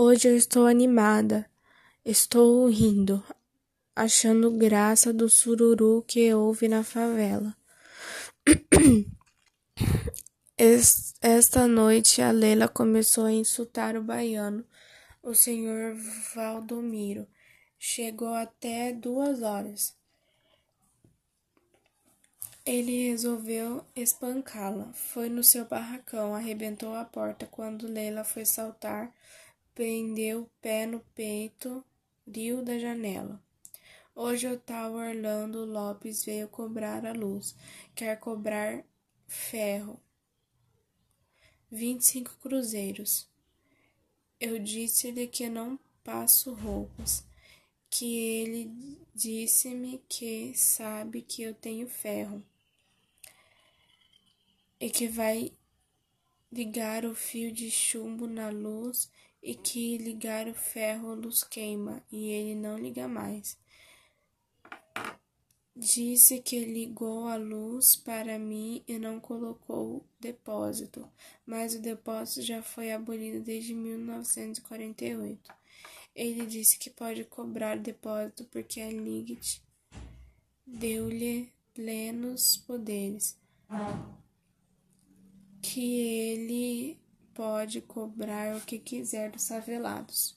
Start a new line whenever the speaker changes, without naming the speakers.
Hoje eu estou animada, estou rindo, achando graça do sururu que houve na favela. Esta noite a Leila começou a insultar o baiano, o senhor Valdomiro. Chegou até duas horas. Ele resolveu espancá-la. Foi no seu barracão, arrebentou a porta. Quando Leila foi saltar, prendeu o pé no peito, riu da janela. Hoje o tal Orlando Lopes veio cobrar a luz. Quer cobrar ferro. Vinte e cinco cruzeiros. Eu disse-lhe que não passo roupas, que ele disse-me que sabe que eu tenho ferro e que vai ligar o fio de chumbo na luz e que ligar o ferro luz queima e ele não liga mais. Disse que ligou a luz para mim e não colocou depósito, mas o depósito já foi abolido desde 1948. Ele disse que pode cobrar depósito porque a Liget deu-lhe plenos poderes, que ele pode cobrar o que quiser dos favelados.